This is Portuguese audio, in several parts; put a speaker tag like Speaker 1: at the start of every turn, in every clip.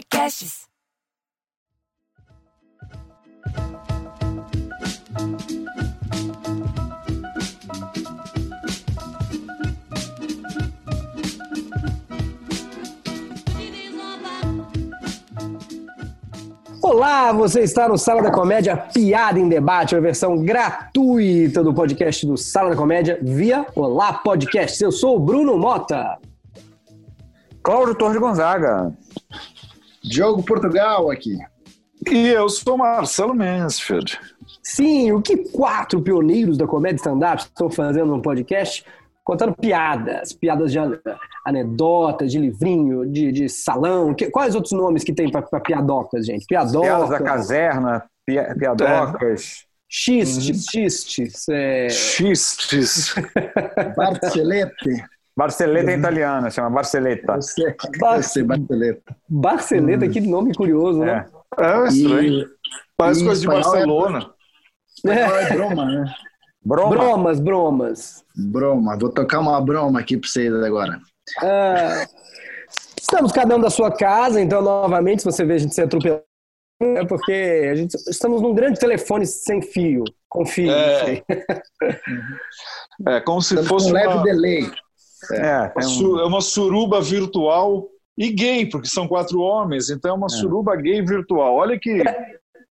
Speaker 1: Podcasts.
Speaker 2: Olá, você está no Sala da Comédia Piada em Debate, a versão gratuita do podcast do Sala da Comédia via Olá Podcast. Eu sou o Bruno Mota.
Speaker 3: Cláudio Torres Gonzaga.
Speaker 4: Diogo Portugal aqui.
Speaker 5: E eu sou Marcelo Mansfield.
Speaker 2: Sim, o que quatro pioneiros da comédia stand-up estão fazendo no podcast? Contando piadas, piadas de anedotas, de livrinho, de, de salão. Que, quais outros nomes que tem para piadocas, gente?
Speaker 3: Piadocas. Piadas da caserna, pia, piadocas.
Speaker 2: É. Xistes, xistes. É...
Speaker 5: Xistes.
Speaker 4: Barcelete.
Speaker 3: Barceleta é italiana, chama Barceleta.
Speaker 2: Bar... Barceleta. Barceleta, hum. que nome curioso, né?
Speaker 5: É, é estranho. Parece coisa de Barcelona.
Speaker 4: É, é broma, né?
Speaker 2: Broma. Bromas, bromas.
Speaker 4: Broma. Vou tocar uma broma aqui para vocês agora.
Speaker 2: Ah, estamos cada um da sua casa, então, novamente, se você vê a gente ser atropelado, é porque a gente, estamos num grande telefone sem fio, com fio.
Speaker 5: É, é como se
Speaker 4: estamos
Speaker 5: fosse
Speaker 4: um leve
Speaker 5: uma,
Speaker 4: delay.
Speaker 5: É, é, um... é uma suruba virtual e gay, porque são quatro homens, então é uma é. suruba gay virtual. Olha que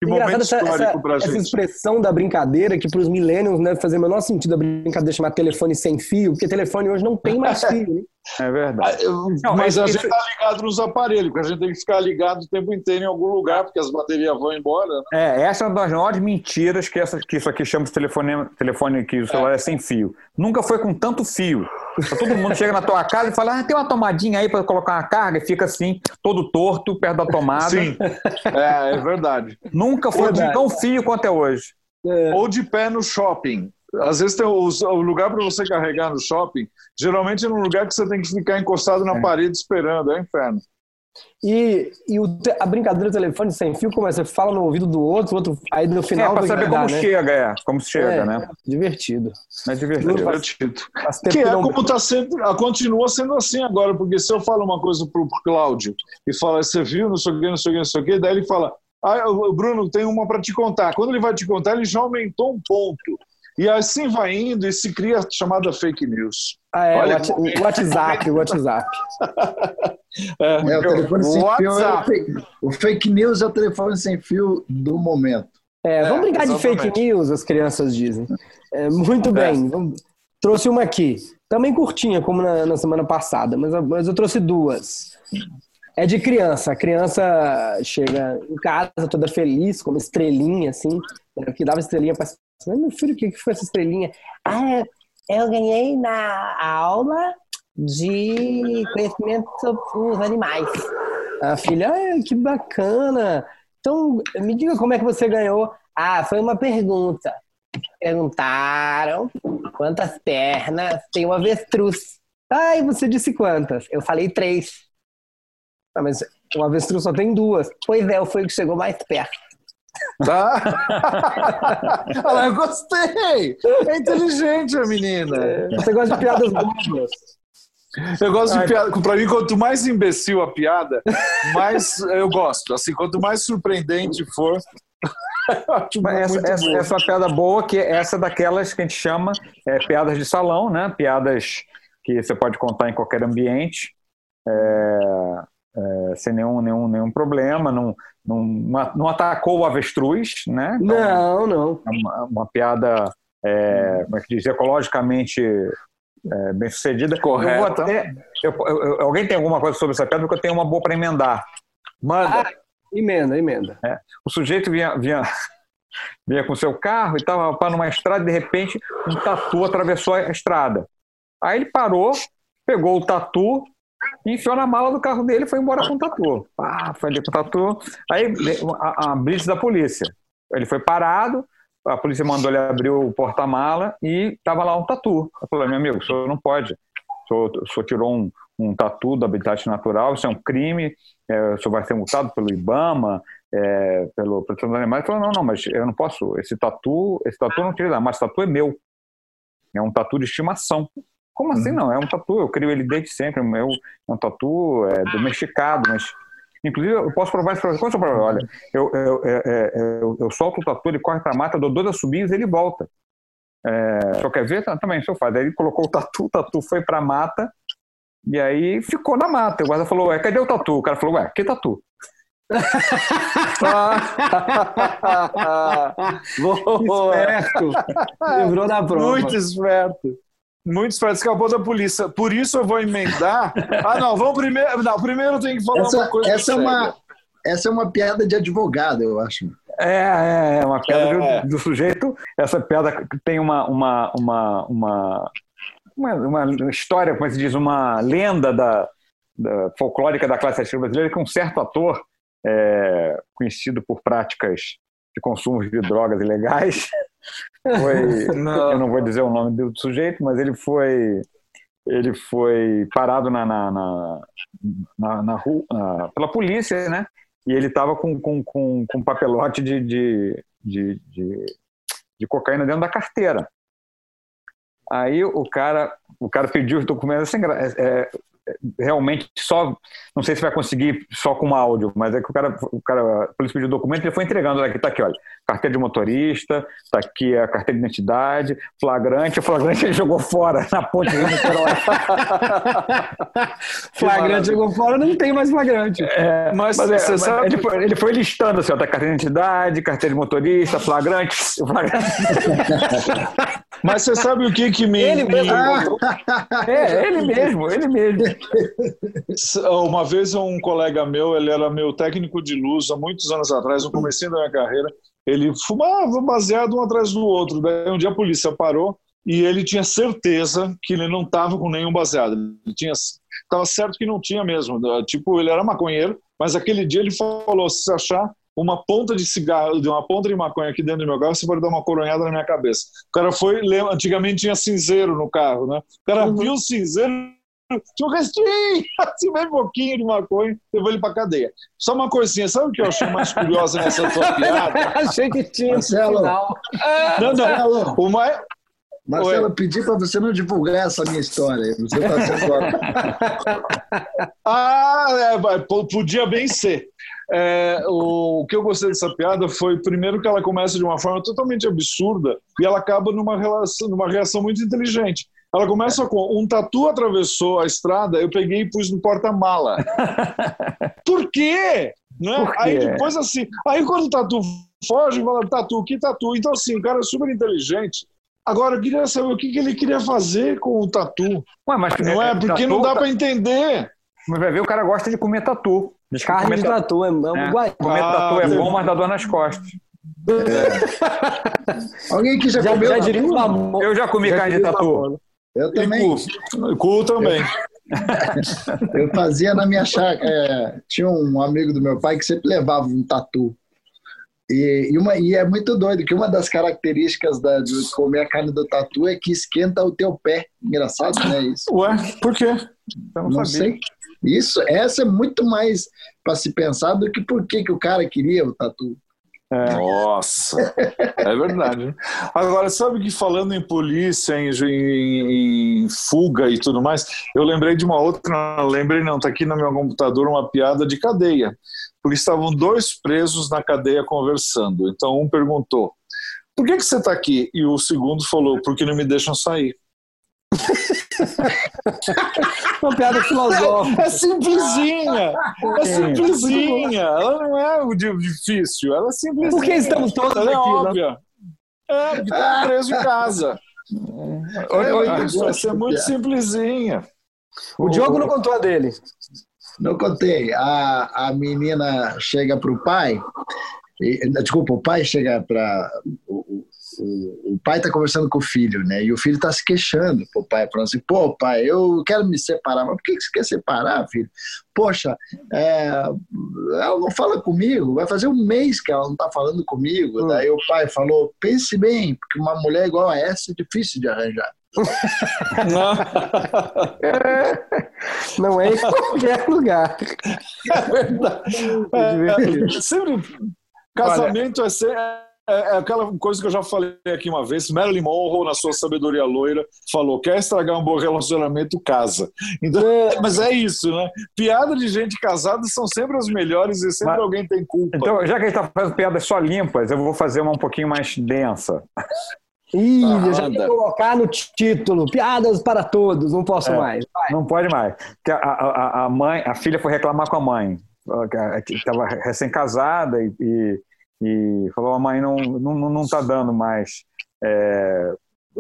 Speaker 5: que momento
Speaker 2: essa,
Speaker 5: histórico pra
Speaker 2: essa
Speaker 5: gente.
Speaker 2: expressão da brincadeira, que para os millennials deve fazer o menor sentido a brincadeira chamar telefone sem fio, porque telefone hoje não tem mais fio, né?
Speaker 3: É verdade.
Speaker 5: Não, mas a gente está ligado nos aparelhos, porque a gente tem que ficar ligado o tempo inteiro em algum lugar, porque as baterias vão embora. Né?
Speaker 3: É, essa é uma das maiores mentiras que, essa, que isso aqui chama de telefone, telefone que o celular é. é sem fio. Nunca foi com tanto fio. Todo mundo chega na tua casa e fala: ah, tem uma tomadinha aí para colocar uma carga, e fica assim, todo torto, perto da tomada.
Speaker 5: Sim, é, é verdade.
Speaker 3: Nunca foi verdade. com tão fio quanto é hoje.
Speaker 5: É. Ou de pé no shopping. Às vezes tem o, o lugar para você carregar no shopping, geralmente é num lugar que você tem que ficar encostado na é. parede esperando, é um inferno.
Speaker 2: E, e o, a brincadeira do telefone sem fio, como é? Você fala no ouvido do outro, outro aí no final.
Speaker 3: É, para saber como né? chega, é. Como chega,
Speaker 2: é,
Speaker 3: né?
Speaker 2: Divertido.
Speaker 3: É divertido.
Speaker 5: divertido. que é como está sendo, continua sendo assim agora, porque se eu falo uma coisa pro Cláudio e fala, você viu, não sei o que, não sei o que, não sei o que, daí ele fala, ah, o Bruno, tem uma para te contar. Quando ele vai te contar, ele já aumentou um ponto. E assim vai indo e se cria a chamada fake news.
Speaker 2: Ah, é, Olha, o WhatsApp, o WhatsApp.
Speaker 4: é, é, o telefone sem fio é o, fake, o fake news é o telefone sem fio do momento.
Speaker 2: É, vamos é, brincar exatamente. de fake news, as crianças dizem. É, muito bem, vamos, trouxe uma aqui. Também curtinha, como na, na semana passada, mas, mas eu trouxe duas. É de criança. A criança chega em casa toda feliz, com uma estrelinha, assim, né, que dava estrelinha para mas, meu filho, o que foi essa estrelinha? Ah, eu ganhei na aula de conhecimento sobre os animais. A filha, ah, que bacana. Então, me diga como é que você ganhou. Ah, foi uma pergunta. Perguntaram quantas pernas tem um avestruz. Ah, e você disse quantas? Eu falei três. Ah, mas o avestruz só tem duas. Pois é, foi o que chegou mais perto.
Speaker 5: Tá? eu gostei! É inteligente a menina.
Speaker 2: É, você gosta de piadas boas.
Speaker 5: Eu gosto de piada. Pra mim, quanto mais imbecil a piada, mais eu gosto. Assim, quanto mais surpreendente for.
Speaker 3: essa, essa, essa piada boa, que essa é daquelas que a gente chama é, piadas de salão, né? Piadas que você pode contar em qualquer ambiente. É, é, sem nenhum, nenhum, nenhum problema, não, não, não atacou o avestruz, né?
Speaker 2: Então, não, não.
Speaker 3: É uma, uma piada, é, como é que diz, ecologicamente é, bem sucedida.
Speaker 5: Correto.
Speaker 3: Até, eu, eu, alguém tem alguma coisa sobre essa piada? Porque eu tenho uma boa para emendar. Manda. Ah,
Speaker 2: emenda, emenda.
Speaker 3: É, o sujeito vinha, vinha, vinha com seu carro e estava numa estrada e de repente um tatu atravessou a estrada. Aí ele parou, pegou o tatu enfiou na mala do carro dele e foi embora com o tatu. Ah, foi ali com o tatu. Aí a, a blitz da polícia. Ele foi parado, a polícia mandou ele abrir o porta-mala e estava lá um tatu. Eu falei, meu amigo, o senhor não pode. O senhor, o senhor tirou um, um tatu do habitat natural, isso é um crime, é, o senhor vai ser multado pelo IBAMA, é, pelo proteção dos animais. Ele falou, não, não, mas eu não posso, esse tatu, esse tatu não tira, mas esse tatu é meu. É um tatu de estimação. Como assim uhum. não? É um tatu, eu crio ele desde sempre. O é um tatu é, domesticado, mas Inclusive, eu posso provar isso para você. Quanto provar? Olha, eu, eu, eu, eu, solto o tatu, ele corre para a mata, dou dois assobios e ele volta. É, só quer ver? Também, se eu faço. Aí ele colocou o tatu, o tatu foi para a mata e aí ficou na mata. O guarda falou, ué, cadê o tatu? O cara falou, ué, que tatu?
Speaker 2: Esperto. Livrou da prova.
Speaker 5: Muito esperto. Muito esperto, escapou da polícia. Por isso eu vou emendar. Ah, não, vamos primeiro. Não, primeiro tem que falar
Speaker 4: essa,
Speaker 5: uma coisa.
Speaker 4: Essa é uma, essa é uma piada de advogado, eu acho.
Speaker 3: É, é, é uma piada é. Do, do, sujeito. Essa piada tem uma, uma, uma, uma, uma, uma história, como se diz, uma lenda da, da folclórica da classe artística brasileira que um certo ator é, conhecido por práticas de consumo de drogas ilegais foi, não. eu não vou dizer o nome do sujeito, mas ele foi ele foi parado na, na, na, na, na rua na, pela polícia, né? E ele estava com, com, com, com um papelote de, de, de, de, de cocaína dentro da carteira. Aí o cara, o cara pediu os documentos, assim, é, realmente só não sei se vai conseguir só com áudio, mas é que o cara, o cara a polícia pediu o documento, ele foi entregando aqui, tá aqui, olha, carteira de motorista, tá aqui a carteira de identidade, flagrante, o flagrante ele jogou fora na ponte de Niterói.
Speaker 2: flagrante jogou fora, não tem mais flagrante.
Speaker 3: É, mas, mas, é, mas ele, foi, ele foi listando assim, ó, tá carteira de identidade, carteira de motorista, flagrante, flagrante.
Speaker 5: Mas você sabe o que que me...
Speaker 2: Ele mesmo.
Speaker 3: é, ele mesmo, ele mesmo.
Speaker 5: Uma vez um colega meu, ele era meu técnico de luz há muitos anos atrás, no começo da minha carreira, ele fumava baseado um atrás do outro. Daí um dia a polícia parou e ele tinha certeza que ele não estava com nenhum baseado. Ele tinha estava certo que não tinha mesmo. Tipo, ele era maconheiro, mas aquele dia ele falou: se achar uma ponta de cigarro, de uma ponta de maconha aqui dentro do meu carro, você pode dar uma coronhada na minha cabeça. O cara foi, antigamente tinha cinzeiro no carro, né? O cara uhum. viu o cinzeiro, tinha um restinho, assim, bem pouquinho de maconha, levou ele pra cadeia. Só uma coisinha, sabe o que eu achei mais curiosa nessa tua piada?
Speaker 2: achei que tinha
Speaker 4: Marcelo.
Speaker 2: Final.
Speaker 5: Não, não. O mais,
Speaker 4: Marcelo, eu pedi para você não divulgar essa minha história. Você tá sendo...
Speaker 5: ah, é, podia bem ser. É, o, que eu gostei dessa piada foi, primeiro, que ela começa de uma forma totalmente absurda e ela acaba numa, relação, numa reação muito inteligente. Ela começa com um tatu atravessou a estrada, eu peguei e pus no porta-mala. Por quê? Né? Por quê? Aí depois assim, aí quando o tatu foge, fala tatu, que tatu? Então assim, o cara é super inteligente. Agora eu queria saber o que, que ele queria fazer com o tatu. Ué, mas não é, é porque tatu, não dá para entender.
Speaker 3: Mas vai ver, o cara gosta de comer tatu.
Speaker 2: Diz Carne de tatu, é, é um é,
Speaker 3: Comer tatu é bom, mas dá dor nas costas.
Speaker 4: É. Alguém que já, já comeu? Já
Speaker 3: eu já comi já carne de tatu.
Speaker 4: Eu também.
Speaker 5: cu, cu também.
Speaker 4: eu fazia na minha chácara. É, tinha um amigo do meu pai que sempre levava um tatu. E, e, uma, e é muito doido que uma das características da, de comer a carne do tatu é que esquenta o teu pé. Engraçado, né? Isso.
Speaker 5: Ué, por quê?
Speaker 4: Eu não, não sei. Isso, essa é muito mais para se pensar do que por que, que o cara queria o tatu.
Speaker 5: É. Nossa, é verdade. Agora, sabe que falando em polícia, em, em, em, fuga e tudo mais, eu lembrei de uma outra, lembrei não, tá aqui no meu computador uma piada de cadeia, porque estavam dois presos na cadeia conversando. Então um perguntou: "Por que que você está aqui?" E o segundo falou: "Porque não me deixam sair."
Speaker 2: Uma piada filosófica.
Speaker 5: É simplesinha. É simplesinha. Ela não é difícil. Ela é simplesinha.
Speaker 2: Por que estamos todos ela é aqui?
Speaker 5: É óbvia. É, porque está preso em casa. É, Essa é muito simplesinha.
Speaker 2: O Diogo não contou a dele.
Speaker 4: Não contei. A, a menina chega para o pai. Desculpa, o pai chega para o, o pai está conversando com o filho, né? E o filho está se queixando pro pai, falando assim: pô, pai, eu quero me separar. Mas por que você quer separar, filho? Poxa, é, ela não fala comigo, vai fazer um mês que ela não está falando comigo. Hum. Daí o pai falou: pense bem, porque uma mulher igual a essa é difícil de arranjar.
Speaker 2: Não. não é em qualquer lugar.
Speaker 5: É verdade. É, sempre, casamento Olha, é, é, é, aquela coisa que eu já falei aqui uma vez. Marilyn Monroe, na sua sabedoria loira, falou: quer estragar um bom relacionamento, casa. Então, é. Mas é isso, né? Piada de gente casada são sempre as melhores e sempre mas, alguém tem culpa.
Speaker 3: Então, já que a gente está fazendo piadas só limpas, eu vou fazer uma um pouquinho mais densa.
Speaker 2: Ih, ah, eu já colocar no título, piadas para todos, não posso é, mais.
Speaker 3: Vai. Não pode mais. A, a, a, mãe, a filha foi reclamar com a mãe. Estava recém-casada e, e, e, falou: a mãe não não não está dando mais é,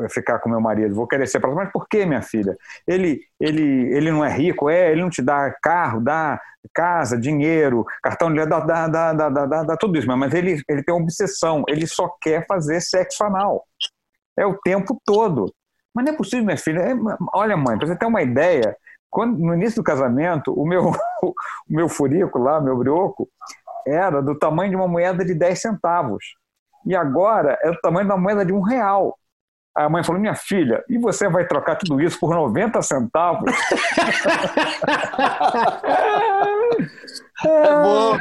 Speaker 3: ficar com meu marido. Vou querer ser próximo. Mas por que, minha filha? Ele ele ele não é rico, é? Ele não te dá carro, dá casa, dinheiro, cartão de dá, dá, dá, dá, dá, dá tudo isso, mas ele ele tem uma obsessão. Ele só quer fazer sexo anal. É o tempo todo. Mas não é possível, minha filha. É, olha, mãe, para você ter uma ideia, quando, no início do casamento, o meu, o meu furico lá, meu brioco, era do tamanho de uma moeda de 10 centavos. E agora é do tamanho da moeda de um real. Aí a mãe falou: Minha filha, e você vai trocar tudo isso por 90 centavos?
Speaker 5: É boa.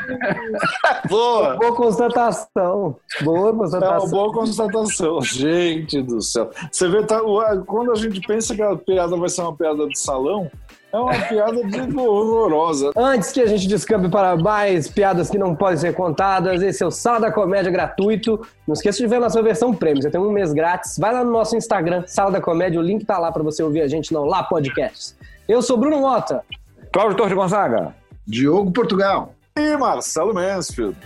Speaker 5: boa.
Speaker 2: Boa constatação. Boa constatação. É
Speaker 5: uma boa constatação. Gente do céu. Você vê, tá, quando a gente pensa que a piada vai ser uma piada de salão, é uma piada de horrorosa.
Speaker 2: Antes que a gente descampe para mais piadas que não podem ser contadas, esse é o Sala da Comédia gratuito. Não esqueça de ver a nossa versão prêmio. Você tem um mês grátis. Vai lá no nosso Instagram, Sala da Comédia. O link tá lá para você ouvir a gente no Lá Podcast. Eu sou Bruno Mota.
Speaker 3: Cláudio Torre Gonzaga.
Speaker 4: Diogo Portugal
Speaker 5: e Marcelo Mansfield.